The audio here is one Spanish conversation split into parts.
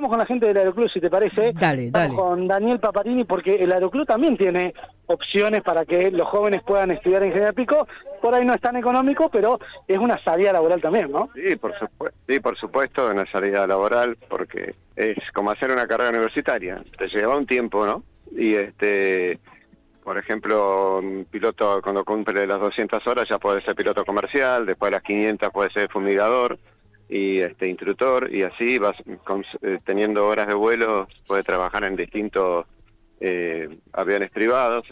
hablamos con la gente del Aeroclub, si te parece. Dale, Estamos dale. con Daniel Paparini, porque el Aeroclub también tiene opciones para que los jóvenes puedan estudiar en General Pico. Por ahí no es tan económico, pero es una salida laboral también, ¿no? Sí, por supuesto, sí, por supuesto, una salida laboral, porque es como hacer una carrera universitaria. Te lleva un tiempo, ¿no? Y este, por ejemplo, un piloto cuando cumple las 200 horas ya puede ser piloto comercial, después de las 500 puede ser fumigador y este instructor y así vas con- eh, teniendo horas de vuelo puede trabajar en distintos eh, aviones privados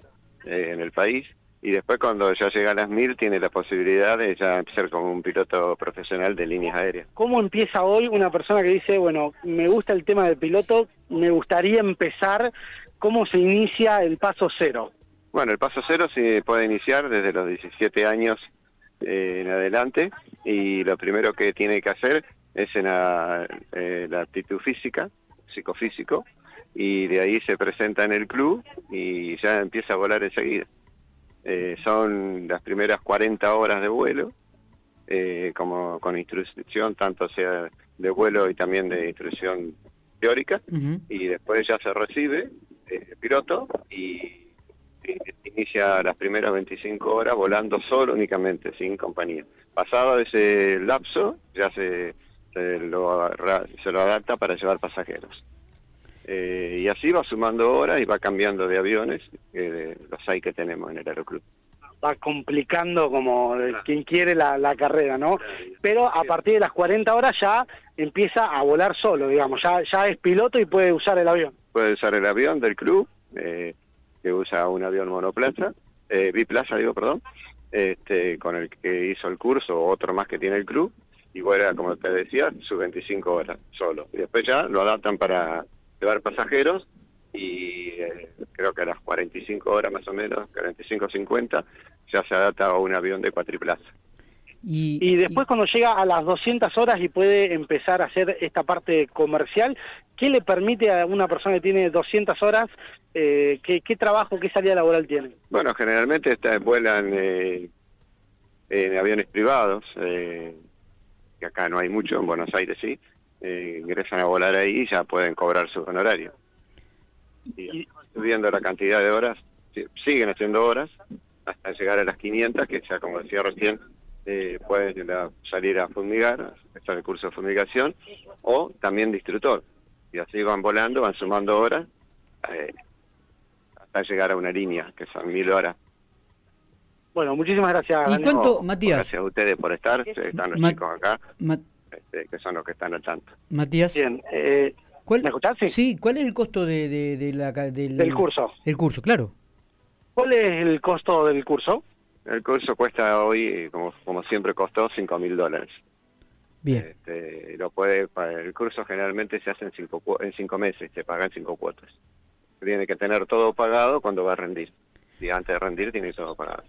eh, en el país y después cuando ya llega a las 1000 tiene la posibilidad de ya ser como un piloto profesional de líneas aéreas. ¿Cómo empieza hoy una persona que dice, bueno, me gusta el tema del piloto, me gustaría empezar, cómo se inicia el paso cero? Bueno, el paso cero se puede iniciar desde los 17 años eh, en adelante y lo primero que tiene que hacer es en la, eh, la actitud física, psicofísico, y de ahí se presenta en el club y ya empieza a volar enseguida. Eh, son las primeras 40 horas de vuelo, eh, como con instrucción, tanto sea de vuelo y también de instrucción teórica, y después ya se recibe eh, piloto y, inicia las primeras 25 horas volando solo únicamente, sin compañía. Pasado ese lapso, ya se, se, lo, se lo adapta para llevar pasajeros. Eh, y así va sumando horas y va cambiando de aviones, eh, los hay que tenemos en el aeroclub. Va complicando como quien quiere la, la carrera, ¿no? Pero a partir de las 40 horas ya empieza a volar solo, digamos, ya, ya es piloto y puede usar el avión. puede usar el avión del club, eh, que usa un avión monoplaza, eh, biplaza, digo, perdón, este, con el que hizo el curso, otro más que tiene el club, y vuela, como te decía, sus 25 horas solo. Y después ya lo adaptan para llevar pasajeros, y eh, creo que a las 45 horas más o menos, 45-50, ya se adapta a un avión de cuatriplaza. Y, Y después cuando llega a las 200 horas y puede empezar a hacer esta parte comercial, ¿qué le permite a una persona que tiene 200 horas, eh, qué, qué trabajo, qué salida laboral tiene? Bueno, generalmente está- vuelan eh, en aviones privados, eh, que acá no hay mucho, en Buenos Aires sí, eh, ingresan a volar ahí y ya pueden cobrar sus honorarios. Y subiendo la cantidad de horas, si- siguen haciendo horas hasta llegar a las 500, que ya como decía recién, eh, pueden la- salir a fumigar, está el curso de fumigación, o también de instructor. Y así van volando, van sumando horas, eh, hasta llegar a una línea, que son mil horas. Bueno, muchísimas gracias. ¿Y cuánto, No, Matías? Gracias a ustedes por estar, están los Ma- chicos acá, Ma- este, que son los que están al tanto. Matías, Bien, eh, ¿cuál, ¿me escuchás? Sí. ¿cuál es el costo de, de, de la, Del curso. El curso, claro. ¿Cuál es el costo del curso? El curso cuesta hoy, como, como siempre costó, cinco mil dólares. Bien. Este, lo puede, el curso generalmente se hace en cinco, en cinco meses, se pagan cinco cuotas. Tiene que tener todo pagado cuando va a rendir. Y antes de rendir tiene todo pagado.